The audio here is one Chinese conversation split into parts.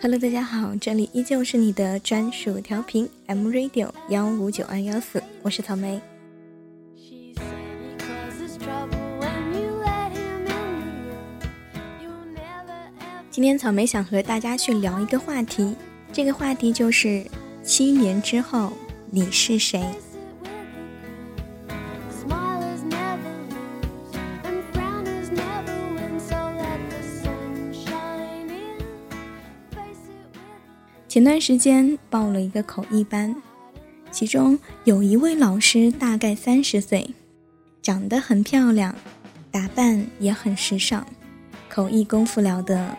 Hello，大家好，这里依旧是你的专属调频 M Radio 幺五九二幺四，我是草莓。今天草莓想和大家去聊一个话题，这个话题就是七年之后你是谁。前段时间报了一个口译班，其中有一位老师大概三十岁，长得很漂亮，打扮也很时尚，口译功夫了得，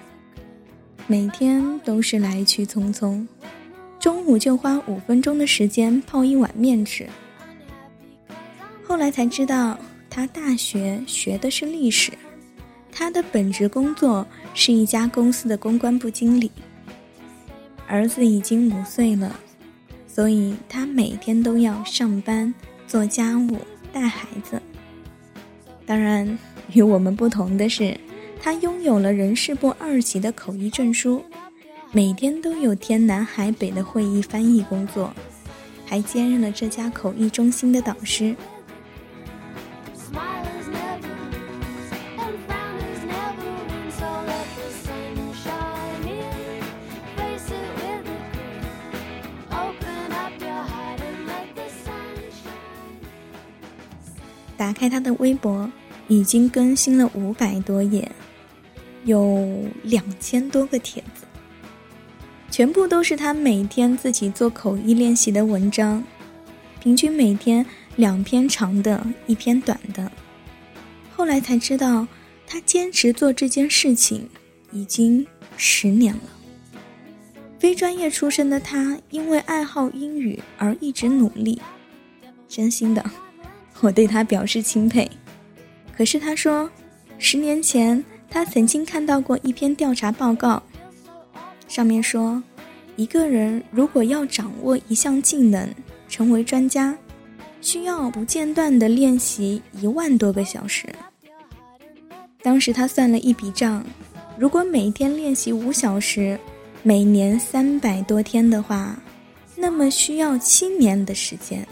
每天都是来去匆匆，中午就花五分钟的时间泡一碗面吃。后来才知道，他大学学的是历史，他的本职工作是一家公司的公关部经理。儿子已经五岁了，所以他每天都要上班、做家务、带孩子。当然，与我们不同的是，他拥有了人事部二级的口译证书，每天都有天南海北的会议翻译工作，还兼任了这家口译中心的导师。打开他的微博，已经更新了五百多页，有两千多个帖子，全部都是他每天自己做口译练习的文章，平均每天两篇长的，一篇短的。后来才知道，他坚持做这件事情已经十年了。非专业出身的他，因为爱好英语而一直努力，真心的。我对他表示钦佩，可是他说，十年前他曾经看到过一篇调查报告，上面说，一个人如果要掌握一项技能，成为专家，需要不间断的练习一万多个小时。当时他算了一笔账，如果每天练习五小时，每年三百多天的话，那么需要七年的时间。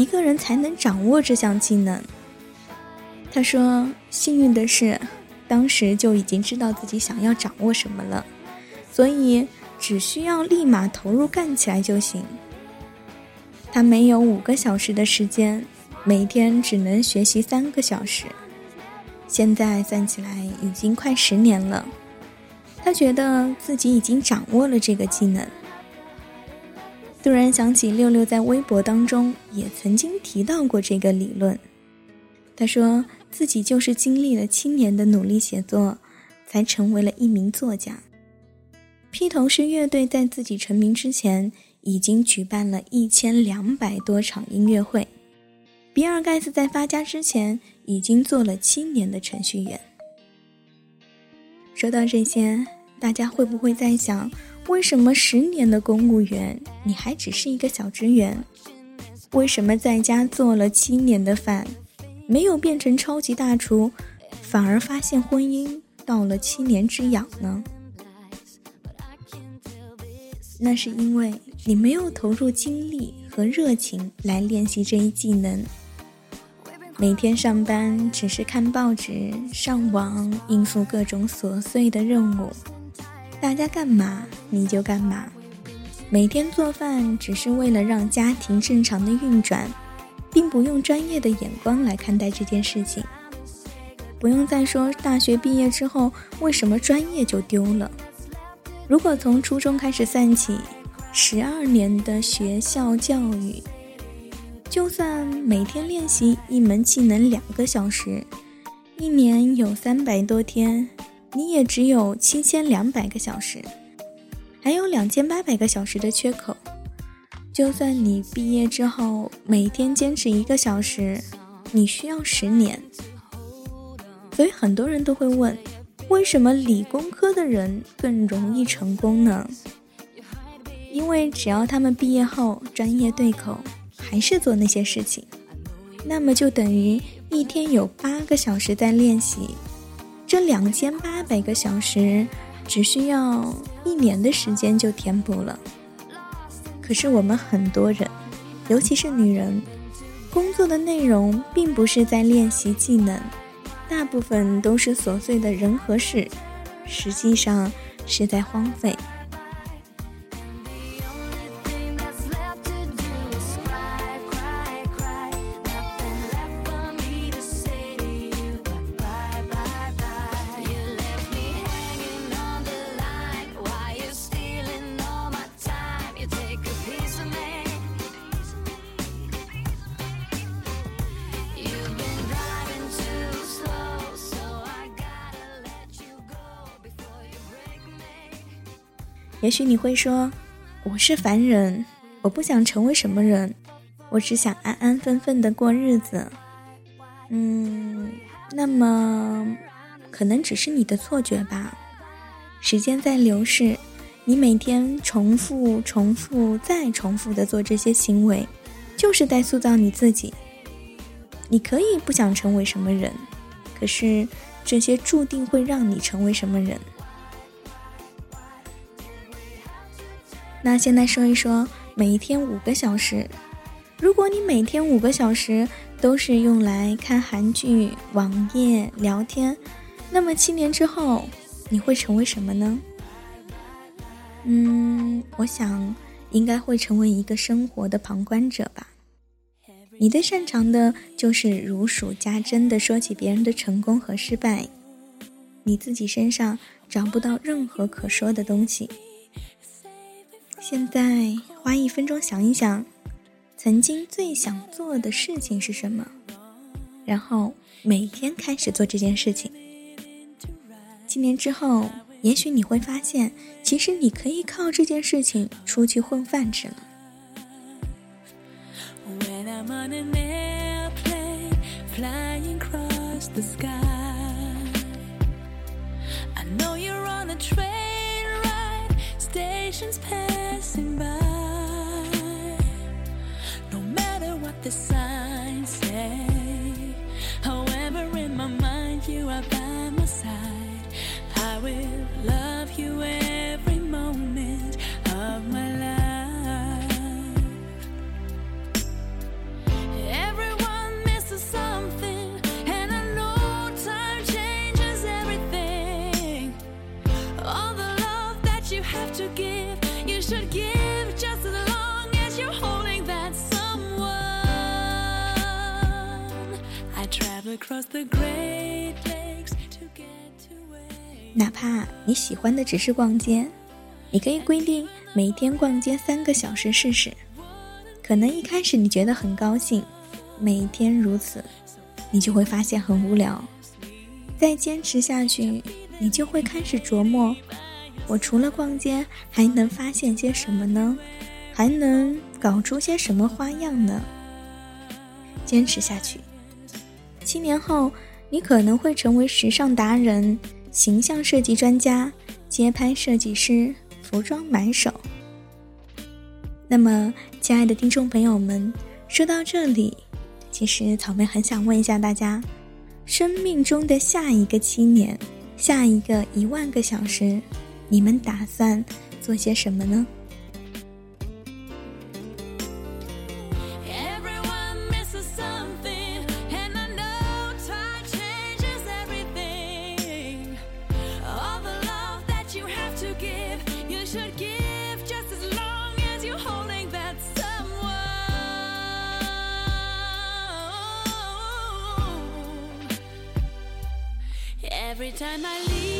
一个人才能掌握这项技能。他说：“幸运的是，当时就已经知道自己想要掌握什么了，所以只需要立马投入干起来就行。”他没有五个小时的时间，每天只能学习三个小时。现在算起来已经快十年了，他觉得自己已经掌握了这个技能。突然想起六六在微博当中也曾经提到过这个理论。他说自己就是经历了七年的努力写作，才成为了一名作家。披头士乐队在自己成名之前，已经举办了一千两百多场音乐会。比尔盖茨在发家之前，已经做了七年的程序员。说到这些，大家会不会在想？为什么十年的公务员你还只是一个小职员？为什么在家做了七年的饭，没有变成超级大厨，反而发现婚姻到了七年之痒呢？那是因为你没有投入精力和热情来练习这一技能。每天上班只是看报纸、上网，应付各种琐碎的任务。大家干嘛你就干嘛，每天做饭只是为了让家庭正常的运转，并不用专业的眼光来看待这件事情。不用再说大学毕业之后为什么专业就丢了。如果从初中开始算起，十二年的学校教育，就算每天练习一门技能两个小时，一年有三百多天。你也只有七千两百个小时，还有两千八百个小时的缺口。就算你毕业之后每天坚持一个小时，你需要十年。所以很多人都会问，为什么理工科的人更容易成功呢？因为只要他们毕业后专业对口，还是做那些事情，那么就等于一天有八个小时在练习。这两千八百个小时，只需要一年的时间就填补了。可是我们很多人，尤其是女人，工作的内容并不是在练习技能，大部分都是琐碎的人和事，实际上是在荒废。也许你会说，我是凡人，我不想成为什么人，我只想安安分分的过日子。嗯，那么可能只是你的错觉吧。时间在流逝，你每天重复、重复再重复的做这些行为，就是在塑造你自己。你可以不想成为什么人，可是这些注定会让你成为什么人。那现在说一说，每一天五个小时，如果你每天五个小时都是用来看韩剧、网页、聊天，那么七年之后你会成为什么呢？嗯，我想应该会成为一个生活的旁观者吧。你最擅长的就是如数家珍的说起别人的成功和失败，你自己身上找不到任何可说的东西。现在花一分钟想一想，曾经最想做的事情是什么，然后每天开始做这件事情。七年之后，也许你会发现，其实你可以靠这件事情出去混饭吃了。The signs say, however, in my mind, you are by my side. I will love you every moment of my life. Everyone misses something, and I know time changes everything. All the love that you have to give, you should give. 哪怕你喜欢的只是逛街，你可以规定每天逛街三个小时试试。可能一开始你觉得很高兴，每天如此，你就会发现很无聊。再坚持下去，你就会开始琢磨：我除了逛街还能发现些什么呢？还能搞出些什么花样呢？坚持下去。七年后，你可能会成为时尚达人、形象设计专家、街拍设计师、服装买手。那么，亲爱的听众朋友们，说到这里，其实草莓很想问一下大家：生命中的下一个七年，下一个一万个小时，你们打算做些什么呢？Every time I leave